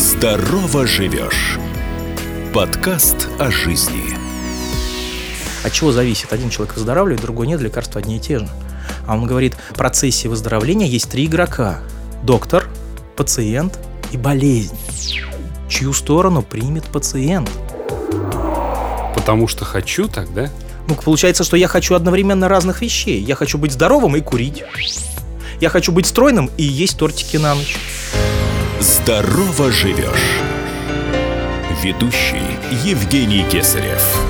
Здорово живешь. Подкаст о жизни. От чего зависит? Один человек выздоравливает, другой нет, лекарства одни и те же. А он говорит, в процессе выздоровления есть три игрока. Доктор, пациент и болезнь. Чью сторону примет пациент? Потому что хочу так, да? Ну, получается, что я хочу одновременно разных вещей. Я хочу быть здоровым и курить. Я хочу быть стройным и есть тортики на ночь. Здорово живешь. Ведущий Евгений Кесарев.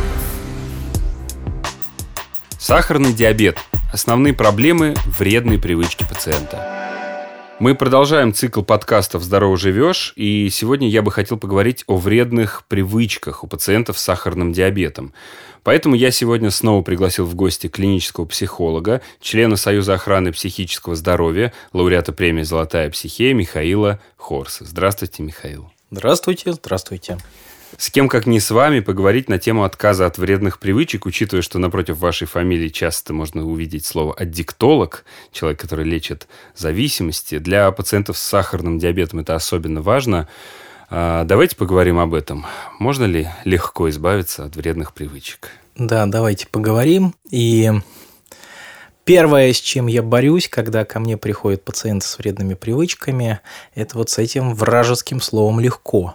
Сахарный диабет. Основные проблемы вредной привычки пациента. Мы продолжаем цикл подкастов «Здорово живешь», и сегодня я бы хотел поговорить о вредных привычках у пациентов с сахарным диабетом. Поэтому я сегодня снова пригласил в гости клинического психолога, члена Союза охраны психического здоровья, лауреата премии «Золотая психея» Михаила Хорса. Здравствуйте, Михаил. Здравствуйте, здравствуйте. С кем, как не с вами, поговорить на тему отказа от вредных привычек, учитывая, что напротив вашей фамилии часто можно увидеть слово «аддиктолог», человек, который лечит зависимости. Для пациентов с сахарным диабетом это особенно важно. А, давайте поговорим об этом. Можно ли легко избавиться от вредных привычек? Да, давайте поговорим. И Первое, с чем я борюсь, когда ко мне приходят пациенты с вредными привычками, это вот с этим вражеским словом «легко»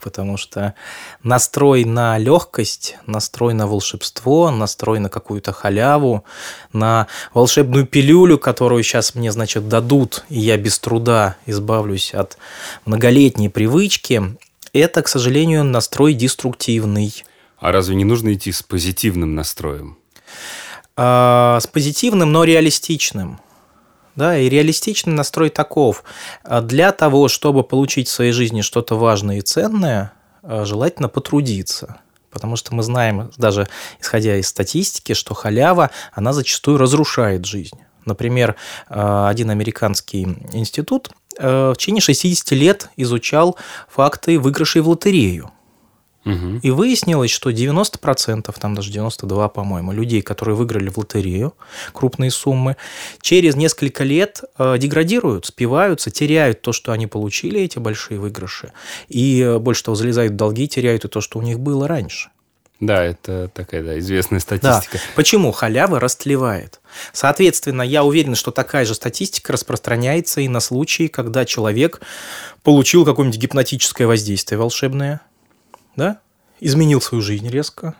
потому что настрой на легкость, настрой на волшебство, настрой на какую-то халяву, на волшебную пилюлю, которую сейчас мне, значит, дадут, и я без труда избавлюсь от многолетней привычки, это, к сожалению, настрой деструктивный. А разве не нужно идти с позитивным настроем? А, с позитивным, но реалистичным. Да, и реалистичный настрой таков. А для того, чтобы получить в своей жизни что-то важное и ценное, а, желательно потрудиться. Потому что мы знаем, даже исходя из статистики, что халява, она зачастую разрушает жизнь. Например, а, один американский институт в течение 60 лет изучал факты выигрышей в лотерею. Угу. И выяснилось, что 90%, там даже 92, по-моему, людей, которые выиграли в лотерею крупные суммы, через несколько лет э, деградируют, спиваются, теряют то, что они получили, эти большие выигрыши. И э, больше того, залезают в долги, теряют и то, что у них было раньше. Да, это такая да, известная статистика. Да. Почему халява растлевает? Соответственно, я уверен, что такая же статистика распространяется и на случаи, когда человек получил какое-нибудь гипнотическое воздействие волшебное, да, изменил свою жизнь резко,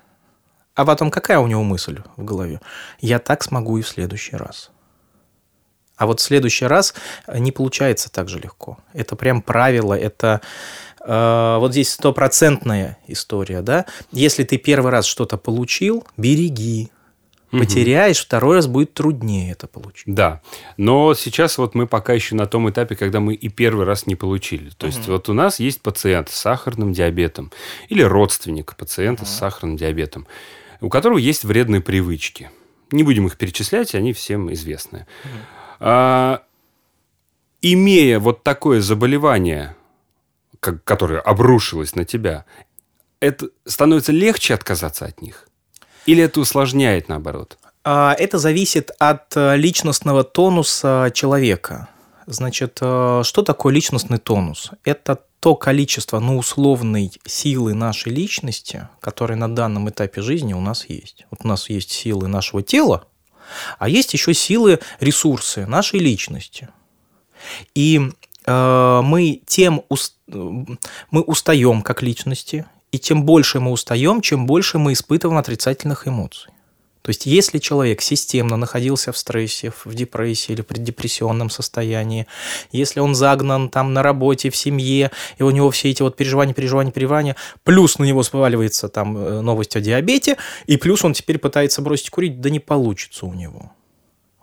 а потом какая у него мысль в голове? Я так смогу и в следующий раз. А вот в следующий раз не получается так же легко. Это прям правило, это э, вот здесь стопроцентная история, да. Если ты первый раз что-то получил, береги, потеряешь, второй раз будет труднее это получить. Да, но сейчас вот мы пока еще на том этапе, когда мы и первый раз не получили. То есть вот у нас есть пациент с сахарным диабетом или родственник пациента с сахарным диабетом, у которого есть вредные привычки. Не будем их перечислять, они всем известны. А, имея вот такое заболевание, как, которое обрушилось на тебя, это становится легче отказаться от них? Или это усложняет наоборот? А, это зависит от э, личностного тонуса человека. Значит, э, что такое личностный тонус? Это то количество, ну, условной силы нашей личности, которые на данном этапе жизни у нас есть. Вот у нас есть силы нашего тела, а есть еще силы, ресурсы нашей личности. И э, мы тем уст... мы устаем как личности, и тем больше мы устаем, чем больше мы испытываем отрицательных эмоций. То есть, если человек системно находился в стрессе, в депрессии или преддепрессионном состоянии, если он загнан там на работе, в семье, и у него все эти вот переживания, переживания, переживания, плюс на него сваливается там э, новость о диабете, и плюс он теперь пытается бросить курить, да не получится у него.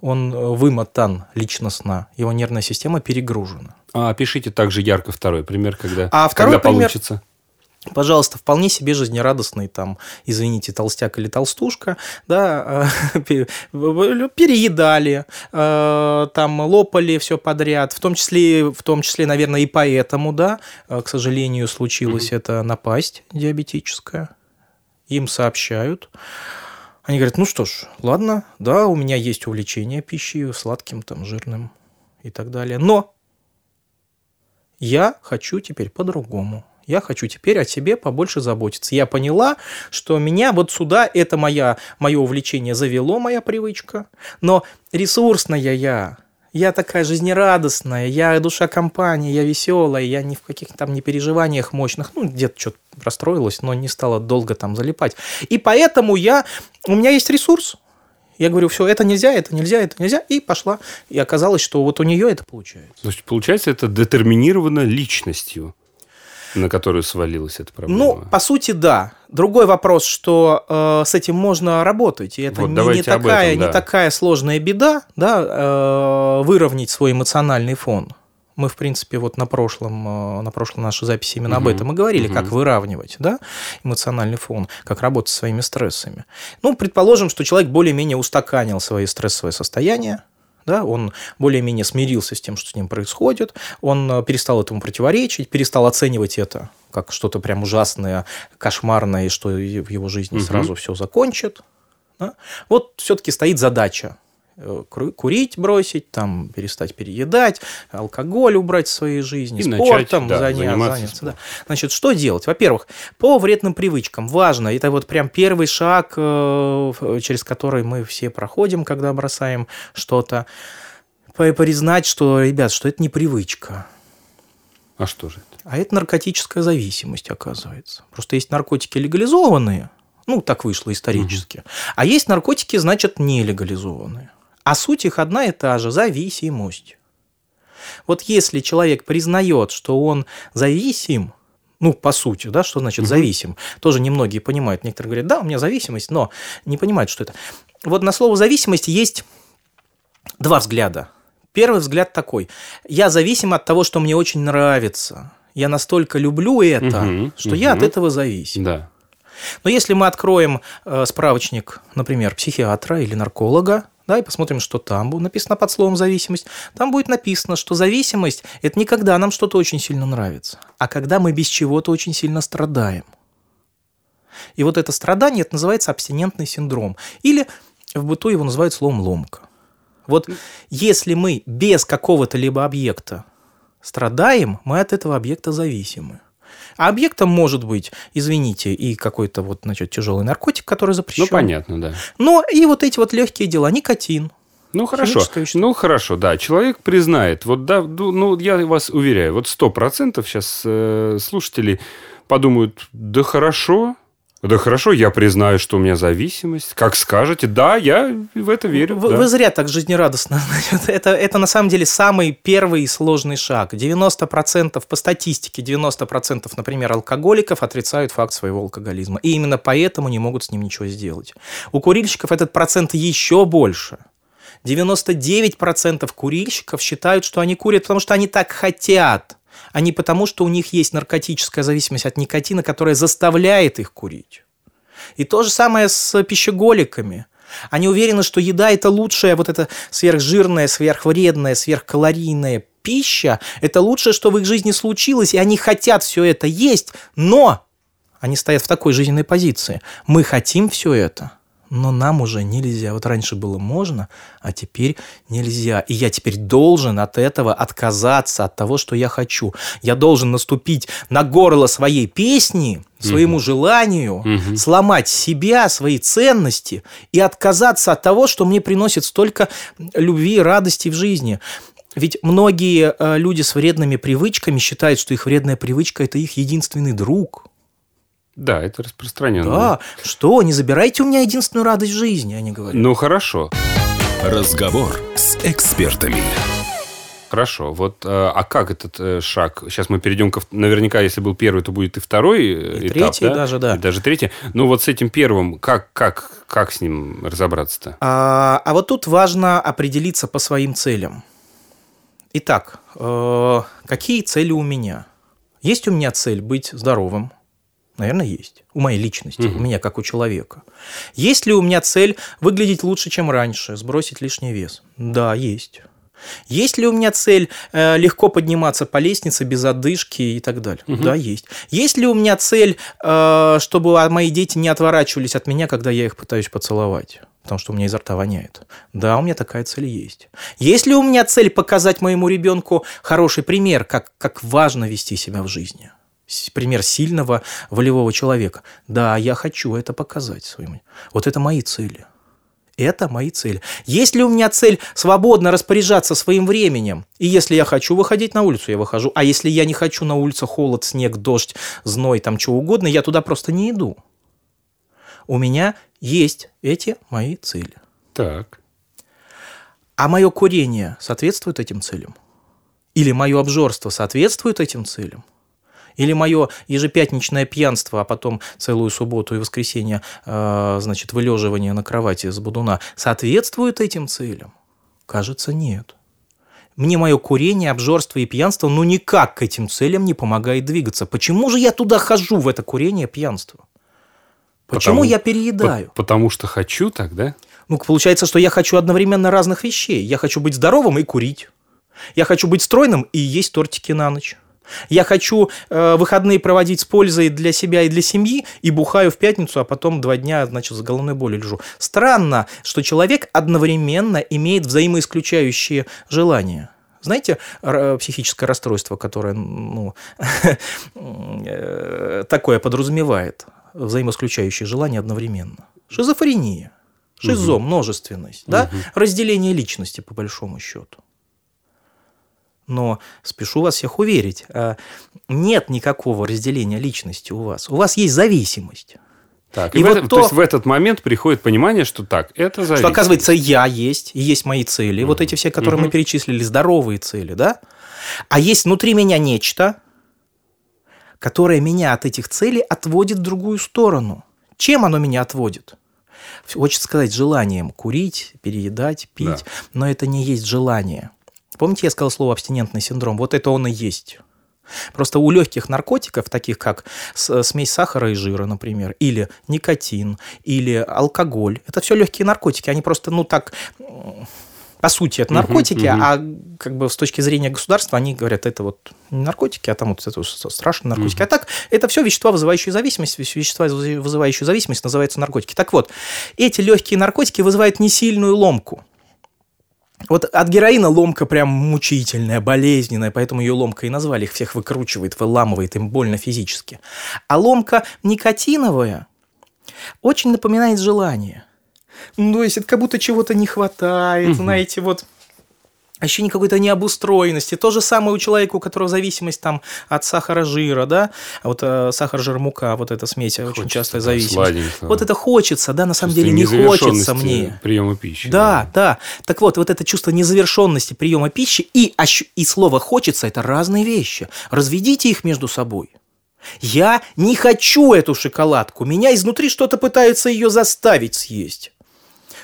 Он э, вымотан личностно, его нервная система перегружена. А опишите также ярко второй пример, когда, а второй когда пример, получится пожалуйста, вполне себе жизнерадостный, там, извините, толстяк или толстушка, да, переедали, э, там, лопали все подряд, в том числе, в том числе, наверное, и поэтому, да, э, к сожалению, случилась mm-hmm. эта напасть диабетическая, им сообщают, они говорят, ну что ж, ладно, да, у меня есть увлечение пищей, сладким, там, жирным и так далее, но Я хочу теперь по-другому. Я хочу теперь о себе побольше заботиться. Я поняла, что меня вот сюда, это моя, мое увлечение завело, моя привычка. Но ресурсная я, я такая жизнерадостная, я душа компании, я веселая, я ни в каких там не переживаниях мощных, ну, где-то что-то расстроилась, но не стала долго там залипать. И поэтому я, у меня есть ресурс, я говорю, все, это нельзя, это нельзя, это нельзя, и пошла. И оказалось, что вот у нее это получается. То есть, получается, это детерминировано личностью, на которую свалилась эта проблема. Ну, по сути, да. Другой вопрос, что э, с этим можно работать, и это Вот, не, не, такая, об этом, да. не такая сложная беда, да, э, выровнять свой эмоциональный фон. Мы, в принципе, вот на прошлом, э, на прошлой нашей записи именно об Мгм. этом и говорили, Мгм. как выравнивать, да, эмоциональный фон, как работать со своими стрессами. Ну, предположим, что человек более-менее устаканил свои стрессовые состояния, да, он более-менее смирился с тем, что с ним происходит, он э, перестал этому противоречить, перестал оценивать это как что-то прям ужасное, кошмарное, и что в его жизни Мгм. сразу все закончит. да. Вот все-таки стоит задача курить бросить, там перестать переедать, алкоголь убрать в своей жизни, И начать, спортом да, заня- заниматься заняться. да. Значит, что делать? Во-первых, по вредным привычкам важно, это вот прям первый шаг, э, через который мы все проходим, когда бросаем что-то, признать, что, ребят, что это не привычка, А что же это? а это наркотическая зависимость, оказывается. Просто есть наркотики легализованные, ну, так вышло исторически, а есть наркотики, значит, нелегализованные. А суть их одна и та же – зависимость. Вот если человек признает, что он зависим, ну, по сути, да, что значит зависим, тоже немногие понимают. Некоторые говорят, да, у меня зависимость, но не понимают, что это. Вот на слово зависимость есть два взгляда. Первый взгляд такой. Я зависим от того, что мне очень нравится. Я настолько люблю это, Мгм, что я от этого зависим. Да. Но если мы откроем э, справочник, например, психиатра или нарколога, да, и посмотрим, что там будет написано под словом зависимость, там будет написано, что зависимость – это не когда нам что-то очень сильно нравится, а когда мы без чего-то очень сильно страдаем. И вот это страдание, это называется абстинентный синдром. Или в быту его называют словом ломка. Вот если мы без какого-то либо объекта страдаем, мы от этого объекта зависимы. А объектом может быть, извините, и какой-то вот, значит, тяжелый наркотик, который запрещен. Ну, понятно, да. Но и вот эти вот легкие дела, никотин. Ну хорошо, ну хорошо, да, человек признает, вот да, ну я вас уверяю, вот сто процентов сейчас э, слушатели подумают, да хорошо, да хорошо, я признаю, что у меня зависимость, как скажете, да, я в это верю. Вы, да. вы зря так жизнерадостно. Это, это на самом деле самый первый и сложный шаг. 90% по статистике, 90%, например, алкоголиков отрицают факт своего алкоголизма. И именно поэтому не могут с ним ничего сделать. У курильщиков этот процент еще больше. 99% курильщиков считают, что они курят, потому что они так хотят, а не потому, что у них есть наркотическая зависимость от никотина, которая заставляет их курить. И то же самое с пищеголиками. Они уверены, что еда – это лучшая, вот эта сверхжирная, сверхвредная, сверхкалорийная пища. Это лучшее, что в их жизни случилось, и они хотят все это есть, но они стоят в такой жизненной позиции. Мы хотим все это, но нам уже нельзя. Вот раньше было можно, а теперь нельзя. И я теперь должен от этого отказаться, от того, что я хочу. Я должен наступить на горло своей песни, своему желанию, Мгм. сломать себя, свои ценности и отказаться от того, что мне приносит столько любви и радости в жизни. Ведь многие э, люди с вредными привычками считают, что их вредная привычка – это их единственный друг. Да, это распространенно. Да, что, не забирайте у меня единственную радость в жизни, они говорят. Ну хорошо, Разговор с экспертами. хорошо. Вот, э, а как этот э, шаг? Сейчас мы перейдем вт- Наверняка, если был первый, то будет и второй э, И этап, третий даже, да. И даже третий. Ну вот с этим первым, как, как, как с ним разобраться-то? А, а вот тут важно определиться по своим целям. Итак, э, какие цели у меня? Есть у меня цель быть здоровым? Наверное, есть. У моей личности, у меня как у человека. Есть ли у меня цель выглядеть лучше, чем раньше, сбросить лишний вес? Да, есть. Есть ли у меня цель э, легко подниматься по лестнице без одышки и так далее? Мгм. Да, есть. Есть ли у меня цель, э, чтобы мои дети не отворачивались от меня, когда я их пытаюсь поцеловать? Потому что у меня изо рта воняет. Да, у меня такая цель есть. Есть ли у меня цель показать моему ребенку хороший пример, как, как важно вести себя в жизни? Пример сильного волевого человека. Да, я хочу это показать своим. Вот это мои цели. Это мои цели. Есть ли у меня цель свободно распоряжаться своим временем? И если я хочу выходить на улицу, я выхожу. А если я не хочу на улице холод, снег, дождь, зной, там что угодно, я туда просто не иду. У меня есть эти мои цели. Так. А мое курение соответствует этим целям? Или мое обжорство соответствует этим целям? Или мое ежепятничное пьянство, а потом целую субботу и воскресенье, э, значит, вылеживание на кровати с будуна соответствует этим целям? Кажется, нет. Мне мое курение, обжорство и пьянство, ну, никак к этим целям не помогает двигаться. Почему же я туда хожу, в это курение, пьянство? Почему Потому- я переедаю? По- потому что хочу так, да? Ну, получается, что я хочу одновременно разных вещей. Я хочу быть здоровым и курить. Я хочу быть стройным и есть тортики на ночь. Я хочу э, выходные проводить с пользой для себя и для семьи, и бухаю в пятницу, а потом два дня, значит, с головной болью лежу. Странно, что человек одновременно имеет взаимоисключающие желания. Знаете, р- психическое расстройство, которое ну, э, такое подразумевает, взаимоисключающие желания одновременно. Шизофрения. Шизо, множественность, да? Разделение личности, по большому счету. Но спешу вас всех уверить, а, нет никакого разделения личности у вас. У вас есть зависимость. Так, И и, вот этом- то- то есть в этот момент приходит понимание, что так, это зависит. Что, оказывается, я есть, и есть мои цели, вот эти все, которые мы Мгм. перечислили, здоровые цели, да? А есть внутри меня нечто, которое меня от этих целей отводит в другую сторону. Чем оно меня отводит? Хочется сказать желанием курить, переедать, пить, Да. но это не есть желание. Помните, я сказал слово абстинентный синдром? Вот это он и есть. Просто у легких наркотиков, таких как смесь сахара и жира, например, или никотин, или алкоголь, это все легкие наркотики. Они просто, ну так, по сути, это наркотики, мгм. а как бы с точки зрения государства они говорят, это вот не наркотики, а там вот это с- страшные наркотики. А так, это все вещества, вызывающие зависимость. Вещ- Вещества, вызывающие зависимость, называются наркотики. Так вот, эти легкие наркотики вызывают не сильную ломку. Вот от героина ломка прям мучительная, болезненная, поэтому ее ломка и назвали, их всех выкручивает, выламывает, им больно физически. А ломка никотиновая очень напоминает желание. Ну, то есть это как будто чего-то не хватает, знаете, вот ощущение какой-то необустроенности. То же самое у человека, у которого зависимость там от сахара, жира, да, а вот э, сахар, жир, мука, вот эта смесь очень Хочется, частая да, зависимость. Вот это хочется, да, на самом деле не хочется мне. приема пищи. Да, да. Так вот, вот это чувство незавершенности приема пищи и, и слово «хочется» – это разные вещи. Разведите их между собой. Я не хочу эту шоколадку. Меня изнутри что-то пытается ее заставить съесть.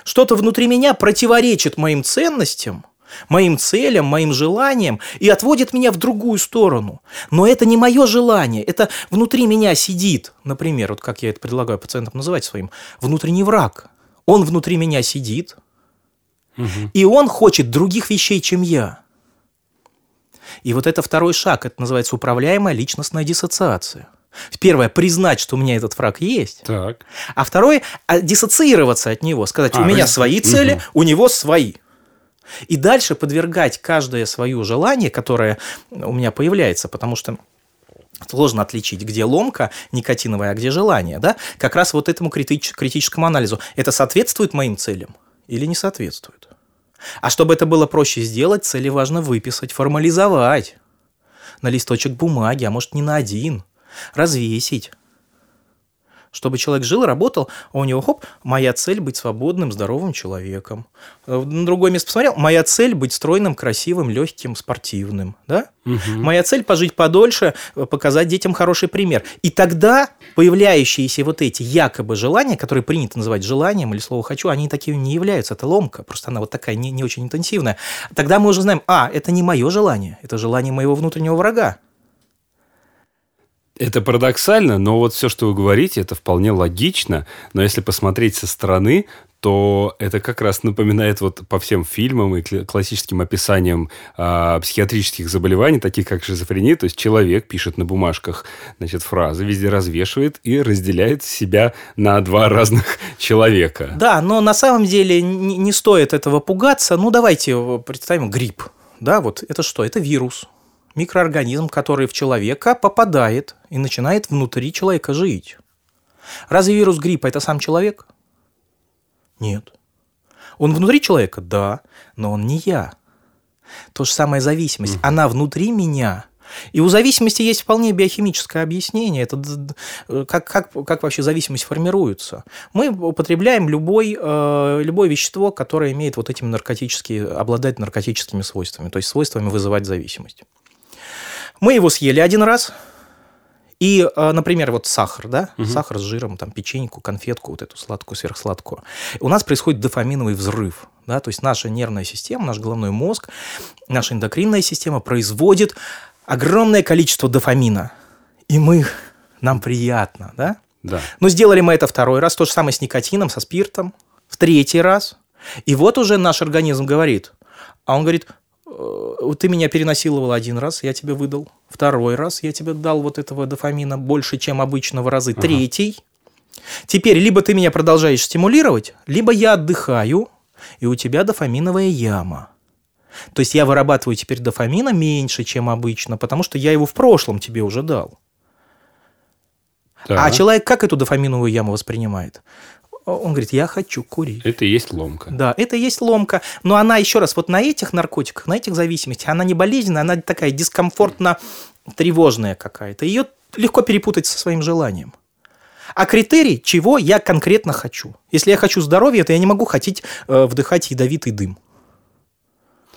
Что-то внутри меня противоречит моим ценностям, моим целям, моим желаниям и отводит меня в другую сторону. Но это не мое желание, это внутри меня сидит, например, вот как я это предлагаю пациентам называть своим, внутренний враг. Он внутри меня сидит, и он хочет других вещей, чем я. И вот это второй шаг, это называется управляемая личностная диссоциация. Первое, признать, что у меня этот враг есть. Так. А второе, а, диссоциироваться от него, сказать, А, у меня свои цели, Мгм. у него свои. И дальше подвергать каждое свое желание, которое у меня появляется, потому что сложно отличить, где ломка никотиновая, а где желание, да? Как раз вот этому критич- критическому анализу. Это соответствует моим целям или не соответствует? А чтобы это было проще сделать, цели важно выписать, формализовать на листочек бумаги, а может не на один, развесить. Чтобы человек жил, работал, а у него, хоп, моя цель быть свободным, здоровым человеком. Э, На другое место посмотрел, моя цель быть стройным, красивым, легким, спортивным. Да? Моя цель пожить подольше, э, показать детям хороший пример. И тогда появляющиеся вот эти якобы желания, которые принято называть желанием или слово «хочу», они такими не являются. Это ломка, просто она вот такая не, не очень интенсивная. Тогда мы уже знаем, а, это не мое желание, это желание моего внутреннего врага. Это парадоксально, но вот все, что вы говорите, это вполне логично. Но если посмотреть со стороны, то это как раз напоминает вот по всем фильмам и классическим описаниям э, психиатрических заболеваний, таких как шизофрения. То есть человек пишет на бумажках значит, фразы, везде развешивает и разделяет себя на два разных человека. Да, но на самом деле не, не стоит этого пугаться. Ну, давайте представим грипп. Да, вот это что? Это вирус микроорганизм, который в человека попадает и начинает внутри человека жить. Разве вирус гриппа – это сам человек? Нет. Он внутри человека? Да, но он не я. То же самое зависимость. Угу. Она внутри меня. И у зависимости есть вполне биохимическое объяснение. Это как, как, как вообще зависимость формируется. Мы употребляем любой, э, любое вещество, которое имеет вот этими наркотические, обладает наркотическими свойствами, то есть свойствами вызывать зависимость. Мы его съели один раз, и, э, например, вот сахар, да, угу. сахар с жиром, там, печеньку, конфетку, вот эту сладкую, сверхсладкую. У нас происходит дофаминовый взрыв, да, то есть наша нервная система, наш головной мозг, наша эндокринная система производит огромное количество дофамина, и мы, нам приятно, да? Да. Но сделали мы это второй раз, то же самое с никотином, со спиртом, в третий раз, и вот уже наш организм говорит, а он говорит, ты меня перенасиловал один раз, я тебе выдал. Второй раз я тебе дал вот этого дофамина больше, чем обычно в разы. Ага. Третий. Теперь либо ты меня продолжаешь стимулировать, либо я отдыхаю, и у тебя дофаминовая яма. То есть я вырабатываю теперь дофамина меньше, чем обычно, потому что я его в прошлом тебе уже дал. Да. А человек как эту дофаминовую яму воспринимает? Он говорит, я хочу курить. Это и есть ломка. Да, это и есть ломка. Но она, еще раз, вот на этих наркотиках, на этих зависимостях, она не болезненная, она такая дискомфортно тревожная какая-то. Ее легко перепутать со своим желанием. А критерий, чего я конкретно хочу. Если я хочу здоровья, то я не могу хотеть э, вдыхать ядовитый дым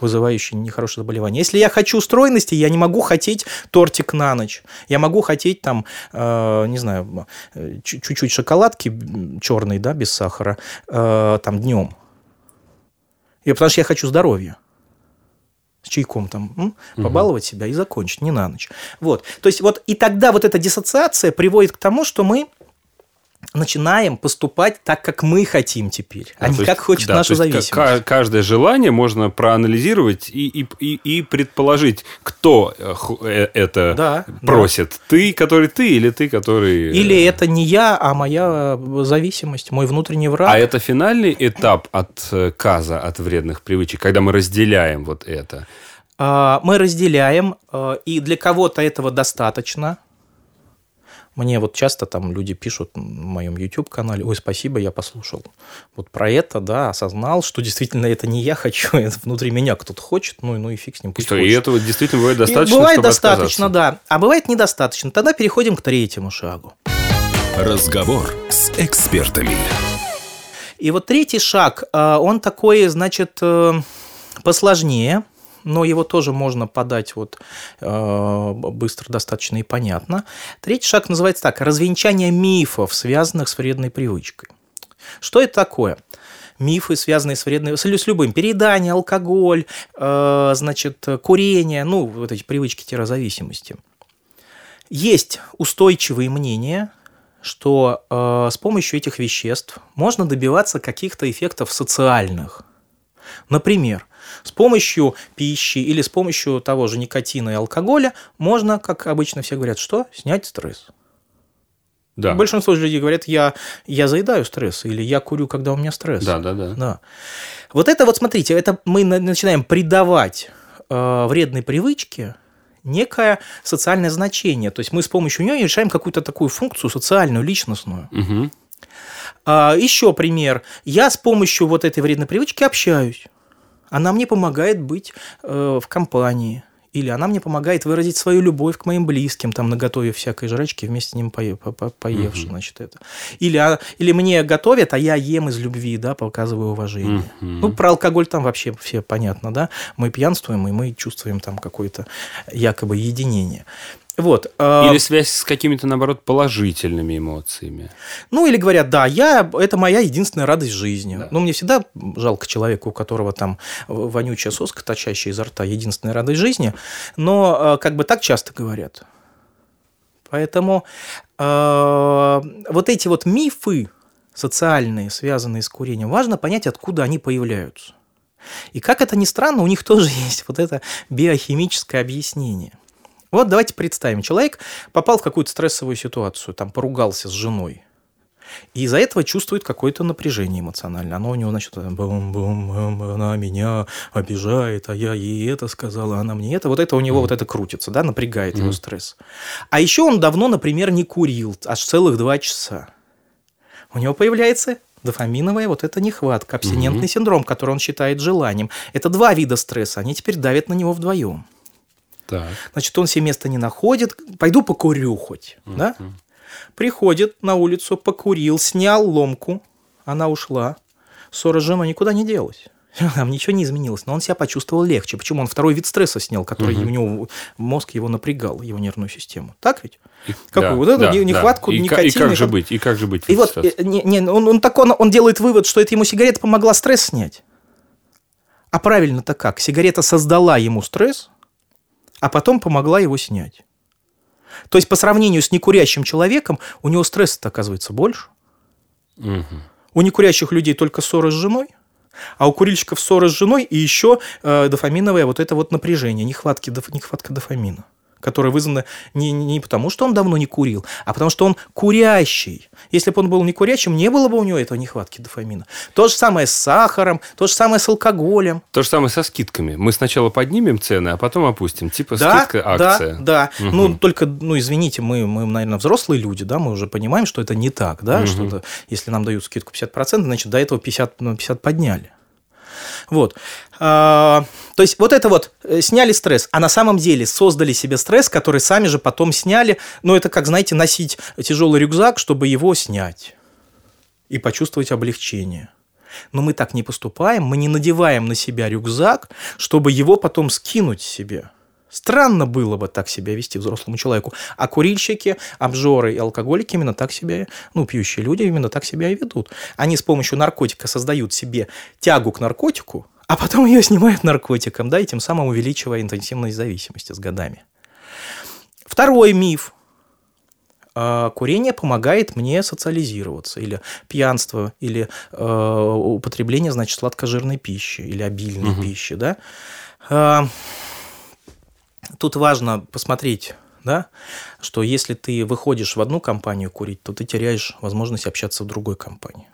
вызывающий нехорошее заболевание. Если я хочу стройности, я не могу хотеть тортик на ночь. Я могу хотеть там, э, не знаю, чуть-чуть шоколадки черной, да, без сахара, э, там днем. И потому что я хочу здоровья с чайком там м, побаловать себя и закончить, не на ночь. Вот. То есть вот и тогда вот эта диссоциация приводит к тому, что мы начинаем поступать так, как мы хотим теперь, а да, не как хочет да, наша зависимость. Каждое желание можно проанализировать и, и, и, и предположить, кто э, э, это да, просит. Да. Ты, который ты, или ты, который... Э, или это не я, а моя зависимость, мой внутренний враг. А это финальный этап от каза, от вредных привычек, когда мы разделяем вот это? А, мы разделяем, и для кого-то этого достаточно, мне вот часто там люди пишут в моем YouTube-канале, ой, спасибо, я послушал вот про это, да, осознал, что действительно это не я хочу, это внутри меня кто-то хочет, ну, ну и фиг с ним, пусть что, И этого действительно бывает достаточно, и Бывает достаточно, да. А бывает недостаточно. Тогда переходим к третьему шагу. Разговор с экспертами. И вот третий шаг, э, он такой, значит, э, посложнее – но его тоже можно подать вот э, быстро, достаточно и понятно. Третий шаг называется так – развенчание мифов, связанных с вредной привычкой. Что это такое? мифы, связанные с вредной, с, любым, переедание, алкоголь, э, значит, курение, ну, вот эти привычки-зависимости. Есть устойчивые мнения, что э, с помощью этих веществ можно добиваться каких-то эффектов социальных. Например, с помощью пищи или с помощью того же никотина и алкоголя можно, как обычно все говорят, что? Снять стресс. Да. Большинство людей говорят, я, я заедаю стресс, или я курю, когда у меня стресс. Да, да, да. да. Вот это вот, смотрите, это мы начинаем придавать э, вредной привычке некое социальное значение. То есть мы с помощью нее решаем какую-то такую функцию социальную, личностную. Угу. А, еще пример. Я с помощью вот этой вредной привычки общаюсь. Она мне помогает быть э, в компании. Или она мне помогает выразить свою любовь к моим близким, там, наготовив всякой жрачки, вместе с ним по, по, по, поевши, угу. значит, это. Или, а, или мне готовят, а я ем из любви, да, показываю уважение. Угу. Ну, про алкоголь там вообще все понятно, да. Мы пьянствуем, и мы чувствуем там какое-то якобы единение. Вот. Э, или связь с какими-то, наоборот, положительными эмоциями. Ну, или говорят, да, я, это моя единственная радость жизни. Да. Ну, мне всегда жалко человека, у которого там вонючая соска, торчащая изо рта, единственная радость жизни. Но э, как бы так часто говорят. Поэтому э, вот эти вот мифы социальные, связанные с курением, важно понять, откуда они появляются. И как это ни странно, у них тоже есть вот это биохимическое объяснение. Вот давайте представим, человек попал в какую-то стрессовую ситуацию, там поругался с женой, и из-за этого чувствует какое-то напряжение эмоциональное. Оно у него, значит, бум-бум, она меня обижает, а я ей это сказала, она мне это. Вот это у него mm. вот это крутится, да, напрягает mm. его стресс. А еще он давно, например, не курил, аж целых два часа. У него появляется дофаминовая вот эта нехватка, абстинентный mm-hmm. синдром, который он считает желанием. Это два вида стресса, они теперь давят на него вдвоем. Так. Значит, он себе места не находит. Пойду покурю хоть, mm-hmm. да? Приходит на улицу, покурил, снял ломку, она ушла. Ссора с женой никуда не делась. Там ничего не изменилось, но он себя почувствовал легче. Почему? Он второй вид стресса снял, который угу. у него мозг его напрягал, его нервную систему. Так ведь? И, Какую? Да, вот эту да, нехватку да. И, никотина. И как же быть? И как же быть? И вот э, не, не, он, он, так, он, он делает вывод, что это ему сигарета помогла стресс снять. А правильно-то как? Сигарета создала ему стресс, а потом помогла его снять. То есть по сравнению с некурящим человеком у него стресса оказывается больше. Угу. У некурящих людей только ссоры с женой, а у курильщиков ссоры с женой и еще э, дофаминовое вот это вот напряжение, нехватки, нехватка дофамина которое вызвано не, не потому, что он давно не курил, а потому, что он курящий. Если бы он был не курящим, не было бы у него этого нехватки дофамина. То же самое с сахаром, то же самое с алкоголем. То же самое со скидками. Мы сначала поднимем цены, а потом опустим. Типа да, скидка, акция. Да, да. Угу. Ну, только, ну, извините, мы, мы, наверное, взрослые люди, да, мы уже понимаем, что это не так, да, угу. что если нам дают скидку 50%, значит, до этого 50, 50 подняли. Вот. А, то есть вот это вот э, сняли стресс, а на самом деле создали себе стресс, который сами же потом сняли. Ну, это как, знаете, носить тяжелый рюкзак, чтобы его снять и почувствовать облегчение. Но мы так не поступаем, мы не надеваем на себя рюкзак, чтобы его потом скинуть себе. Странно было бы так себя вести взрослому человеку. А курильщики, обжоры и алкоголики именно так себя, ну, пьющие люди именно так себя и ведут. Они с помощью наркотика создают себе тягу к наркотику, а потом ее снимают наркотиком, да, и тем самым увеличивая интенсивность зависимости с годами. Второй миф. А, курение помогает мне социализироваться, или пьянство, или э, употребление, значит, сладкожирной пищи, или обильной угу. пищи, да. Тут важно посмотреть да, что если ты выходишь в одну компанию курить, то ты теряешь возможность общаться в другой компании.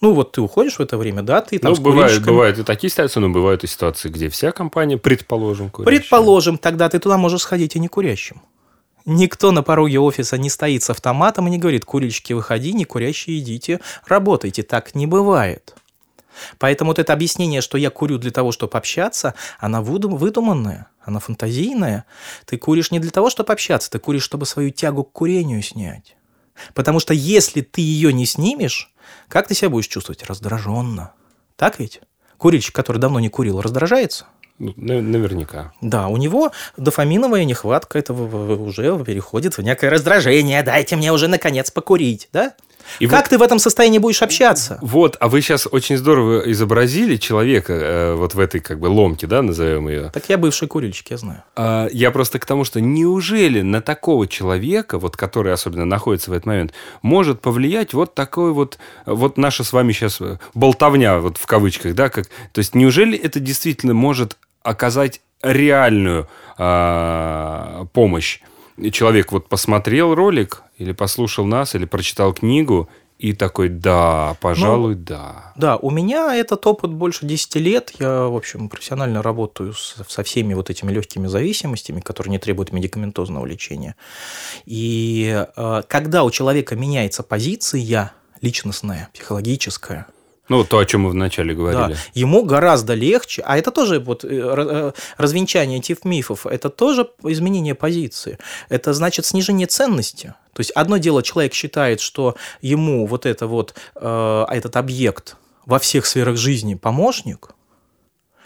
Ну, вот ты уходишь в это время, да, ты там Ну, бывает, бывают и такие ситуации, но бывают и ситуации, где вся компания, предположим, курящая. Предположим, тогда ты туда можешь сходить и не курящим. Никто на пороге офиса не стоит с автоматом и не говорит, курильщики, выходи, не курящие, идите, работайте. Так не бывает. Поэтому вот это объяснение, что я курю для того, чтобы общаться, она выдуманная, она фантазийная. Ты куришь не для того, чтобы общаться, ты куришь, чтобы свою тягу к курению снять. Потому что если ты ее не снимешь, как ты себя будешь чувствовать? Раздраженно. Так ведь? Курильщик, который давно не курил, раздражается? Ну, наверняка. Да, у него дофаминовая нехватка, это уже переходит в некое раздражение. Дайте мне уже наконец покурить, да? И как вот, ты в этом состоянии будешь общаться? Вот, а вы сейчас очень здорово изобразили человека э, вот в этой как бы ломке, да, назовем ее. Так я бывший курильщик, я знаю. А, я просто к тому, что неужели на такого человека, вот который особенно находится в этот момент, может повлиять вот такой вот, вот наша с вами сейчас болтовня, вот в кавычках, да, как, то есть неужели это действительно может оказать реальную э, помощь человек вот посмотрел ролик или послушал нас, или прочитал книгу, и такой, да, пожалуй, ну, да. Да, у меня этот опыт больше 10 лет. Я, в общем, профессионально работаю со всеми вот этими легкими зависимостями, которые не требуют медикаментозного лечения. И э, когда у человека меняется позиция личностная, психологическая, ну, то, о чем мы вначале говорили. Да. Ему гораздо легче, а это тоже вот э, э, развенчание этих мифов, это тоже изменение позиции. Это значит снижение ценности. То есть одно дело, человек считает, что ему вот это вот, э, этот объект во всех сферах жизни помощник,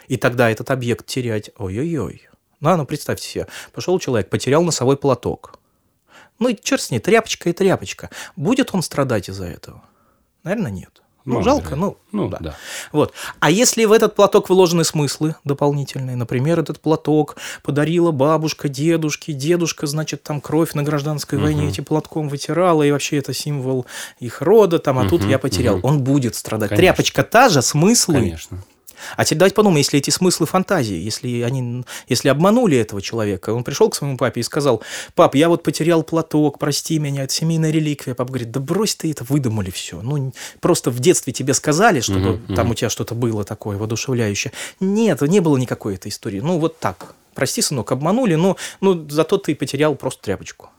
и тогда этот объект терять, ой-ой-ой. Ну, ну, представьте себе, пошел человек, потерял носовой платок. Ну, и черт с ней, тряпочка и тряпочка. Будет он страдать из-за этого? Наверное, нет. Ну, Мало жалко, ну, Ну, да. да. Вот. А если в этот платок вложены смыслы дополнительные, например, этот платок подарила бабушка, дедушке, дедушка, значит, там кровь на гражданской войне этим платком вытирала, и вообще это символ их рода, там, а тут Мгм, я потерял. мгм. Он будет страдать. Конечно. Тряпочка та же, смыслы. Конечно. А теперь давайте подумаем, если эти смыслы фантазии, если они, если обманули этого человека, он пришел к своему папе и сказал, пап, я вот потерял платок, прости меня, это семейная реликвия. Папа говорит, да брось ты это, выдумали все. Ну, просто в детстве тебе сказали, чтобы Мгм, там мгм. у тебя что-то было такое воодушевляющее. Нет, не было никакой этой истории. Ну, вот так. Прости, сынок, обманули, но ну, зато ты потерял просто тряпочку.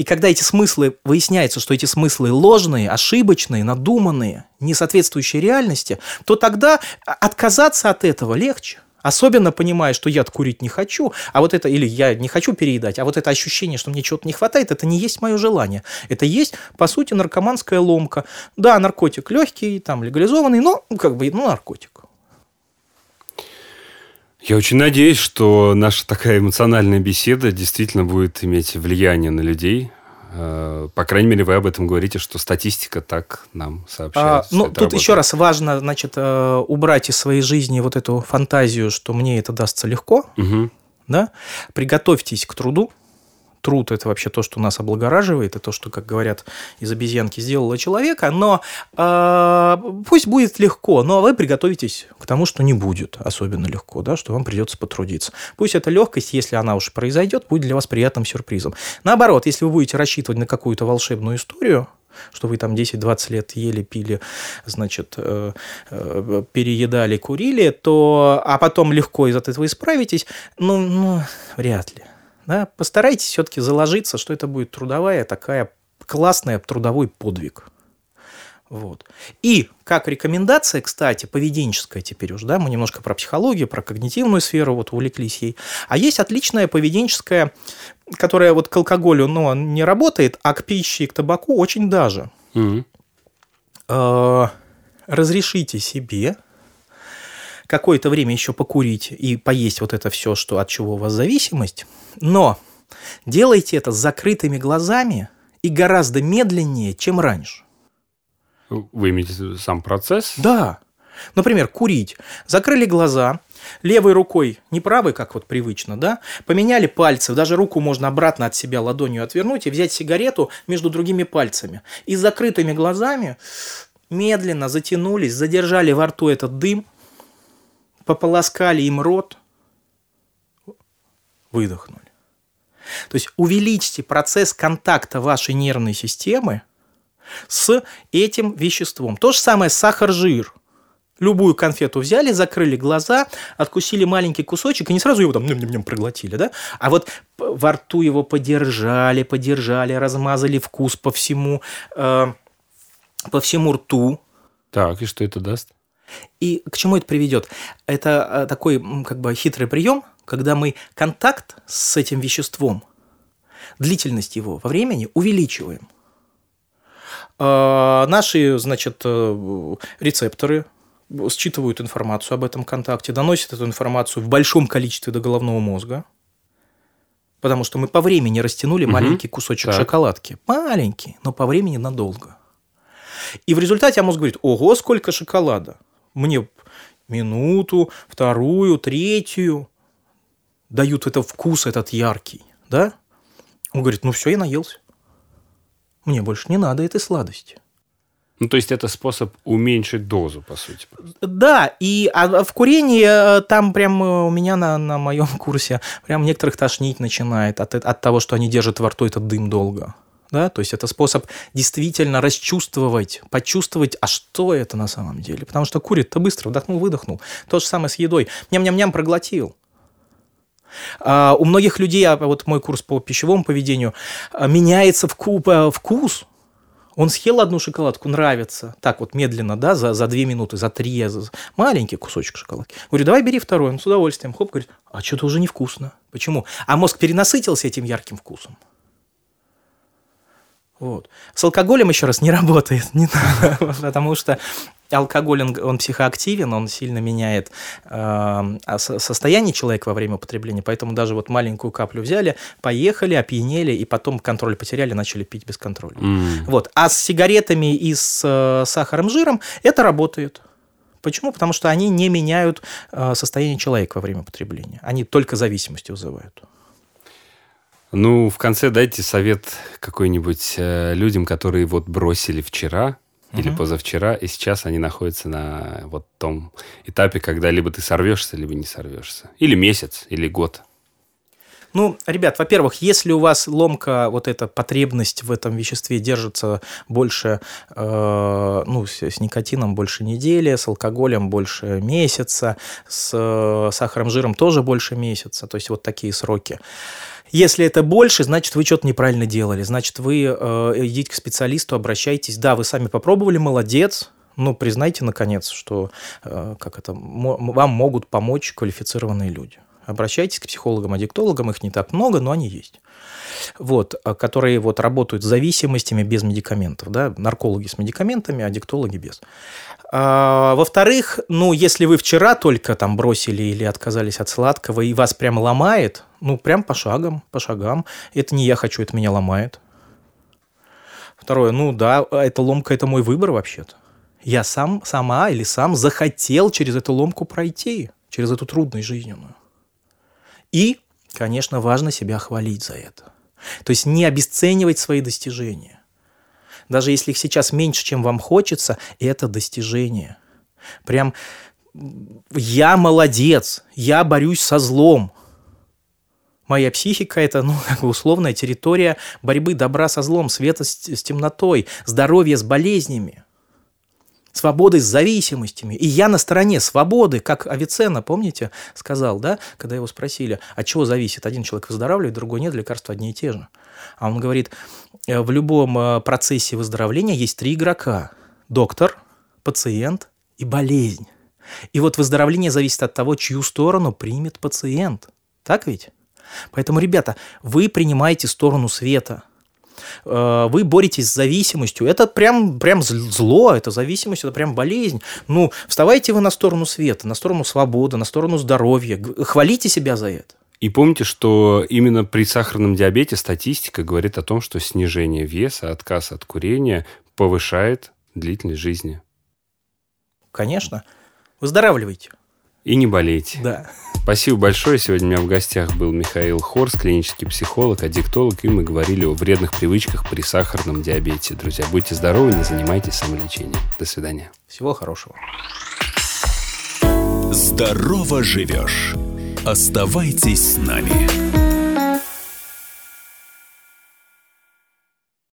И когда эти смыслы, выясняется, что эти смыслы ложные, ошибочные, надуманные, не соответствующие реальности, то тогда отказаться от этого легче. Особенно понимая, что я курить не хочу, а вот это, или я не хочу переедать, а вот это ощущение, что мне чего-то не хватает, это не есть мое желание. Это есть, по сути, наркоманская ломка. Да, наркотик легкий, там, легализованный, но, ну, как бы, ну, наркотик. Я очень надеюсь, что наша такая эмоциональная беседа действительно будет иметь влияние на людей. Э, По крайней мере, вы об этом говорите, что статистика так нам А, сообщает. что ну, тут работает. еще раз важно, значит, э, убрать из своей жизни вот эту фантазию, что мне это дастся легко, Мгм. да, приготовьтесь к труду. Труд – это вообще то, что нас облагораживает, и то, что, как говорят, из обезьянки сделало человека, но э, пусть будет легко, но вы приготовитесь к тому, что не будет особенно легко, да, что вам придется потрудиться. Пусть эта легкость, если она уж произойдет, будет для вас приятным сюрпризом. Наоборот, если вы будете рассчитывать на какую-то волшебную историю, что вы там 10-20 лет ели, пили, значит, э, э, переедали, курили, то, а потом легко из этого исправитесь, ну, ну вряд ли. Да? Постарайтесь все-таки заложиться, что это будет трудовая такая классная трудовой подвиг. Вот. И как рекомендация, кстати, поведенческая теперь уже, да, мы немножко про психологию, про когнитивную сферу вот увлеклись ей. А есть отличная поведенческая, которая вот к алкоголю, ну, не работает, а к пище и к табаку очень даже. Э, Разрешите себе какое-то время еще покурить и поесть вот это все, что, от чего у вас зависимость, но делайте это с закрытыми глазами и гораздо медленнее, чем раньше. Вы имеете в виду сам процесс? Да. Например, курить. Закрыли глаза, левой рукой, не правой, как вот привычно, да, поменяли пальцы, даже руку можно обратно от себя ладонью отвернуть и взять сигарету между другими пальцами. И с закрытыми глазами медленно затянулись, задержали во рту этот дым, пополоскали им рот, выдохнули. То есть увеличьте процесс контакта вашей нервной системы с этим веществом. То же самое сахар-жир. Любую конфету взяли, закрыли глаза, откусили маленький кусочек и не сразу его там ням-ням-ням проглотили, да? А вот во рту его подержали, подержали, размазали вкус по всему, э, по всему рту. Так, и что это даст? И к чему это приведет? Это э, такой как бы хитрый прием, когда мы контакт с этим веществом, длительность его во времени увеличиваем. Э, Наши, значит, э, рецепторы считывают информацию об этом контакте, доносят эту информацию в большом количестве до головного мозга, потому что мы по времени растянули Мгм. маленький кусочек Так. шоколадки. Маленький, но по времени надолго. И в результате мозг говорит, ого, сколько шоколада. Мне минуту, вторую, третью дают это вкус этот яркий, да? Он говорит, ну все, я наелся. Мне больше не надо этой сладости. Ну, то есть это способ уменьшить дозу, по сути. Да, и а в курении э, там прям э, у меня на, на моем курсе прям некоторых тошнить начинает от, э- от того, что они держат во рту этот дым долго. Да, то есть это способ действительно расчувствовать, почувствовать, а что это на самом деле. Потому что курит-то быстро, вдохнул, выдохнул. То же самое с едой. Ням-ням-ням проглотил. А у многих людей, а вот мой курс по пищевому поведению, а, меняется э, вкус. Он съел одну шоколадку, нравится. Так вот медленно, да, за, за две минуты, за три. за- Маленький кусочек шоколадки. Говорю, давай бери второй. Он с удовольствием. Хоп, говорит, а что-то уже невкусно. Почему? А мозг перенасытился этим ярким вкусом. Вот. С алкоголем еще раз не работает, не надо, потому что алкоголь, он, он психоактивен, он сильно меняет э, состояние человека во время употребления, поэтому даже вот маленькую каплю взяли, поехали, опьянели, и потом контроль потеряли, начали пить без контроля. Mm. Вот. А с сигаретами и с э, сахаром, жиром это работает. Почему? Потому что они не меняют э, состояние человека во время потребления. Они только зависимости вызывают. Ну, в конце дайте совет какой-нибудь э, людям, которые вот бросили вчера или угу. позавчера, и сейчас они находятся на вот том этапе, когда либо ты сорвешься, либо не сорвешься. Или месяц, или год. Ну, ребят, во-первых, если у вас ломка, вот эта потребность в этом веществе держится больше, э, ну, с, с никотином больше недели, с алкоголем больше месяца, с э, сахаром, жиром тоже больше месяца, то есть вот такие сроки. Если это больше, значит, вы что-то неправильно делали. Значит, вы э, идите к специалисту, обращайтесь. Да, вы сами попробовали, молодец. Ну, признайте, наконец, что э, как это, вам могут помочь квалифицированные люди. Обращайтесь к психологам-аддиктологам, их не так много, но они есть. Вот, э, которые вот работают с зависимостями без медикаментов. Да? Наркологи с медикаментами, аддиктологи без. А, во-вторых, ну, если вы вчера только там бросили или отказались от сладкого, и вас прям ломает, ну, прям по шагам, по шагам. Это не я хочу, это меня ломает. Второе, ну да, эта ломка – это мой выбор вообще-то. Я сам, сама или сам захотел через эту ломку пройти, через эту трудность жизненную. И, конечно, важно себя хвалить за это. То есть не обесценивать свои достижения. Даже если их сейчас меньше, чем вам хочется, это достижение. Прям я молодец, я борюсь со злом, моя психика – это, ну, как бы условная территория борьбы добра со злом, света с, с темнотой, здоровья с болезнями, свободы с зависимостями. И я на стороне свободы, как Авиценна, помните, сказал, да, когда его спросили, от чего зависит, один человек выздоравливает, другой нет, лекарства одни и те же. А он говорит, «Э, в любом э, процессе выздоровления есть три игрока – доктор, пациент и болезнь. И вот выздоровление зависит от того, чью сторону примет пациент. Так ведь? Поэтому, ребята, вы принимаете сторону света. Э, вы боретесь с зависимостью. Это прям, прям зло, это зависимость, это прям болезнь. Ну, вставайте вы на сторону света, на сторону свободы, на сторону здоровья. Хвалите себя за это. И помните, что именно при сахарном диабете статистика говорит о том, что снижение веса, отказ от курения повышает длительность жизни. Конечно. Выздоравливайте. И не болейте. Да. Спасибо большое. Сегодня у меня в гостях был Михаил Хорс, клинический психолог, аддиктолог, и мы говорили о вредных привычках при сахарном диабете. Друзья, будьте здоровы, не занимайтесь самолечением. До свидания. Всего хорошего. Здорово живешь. Оставайтесь с нами.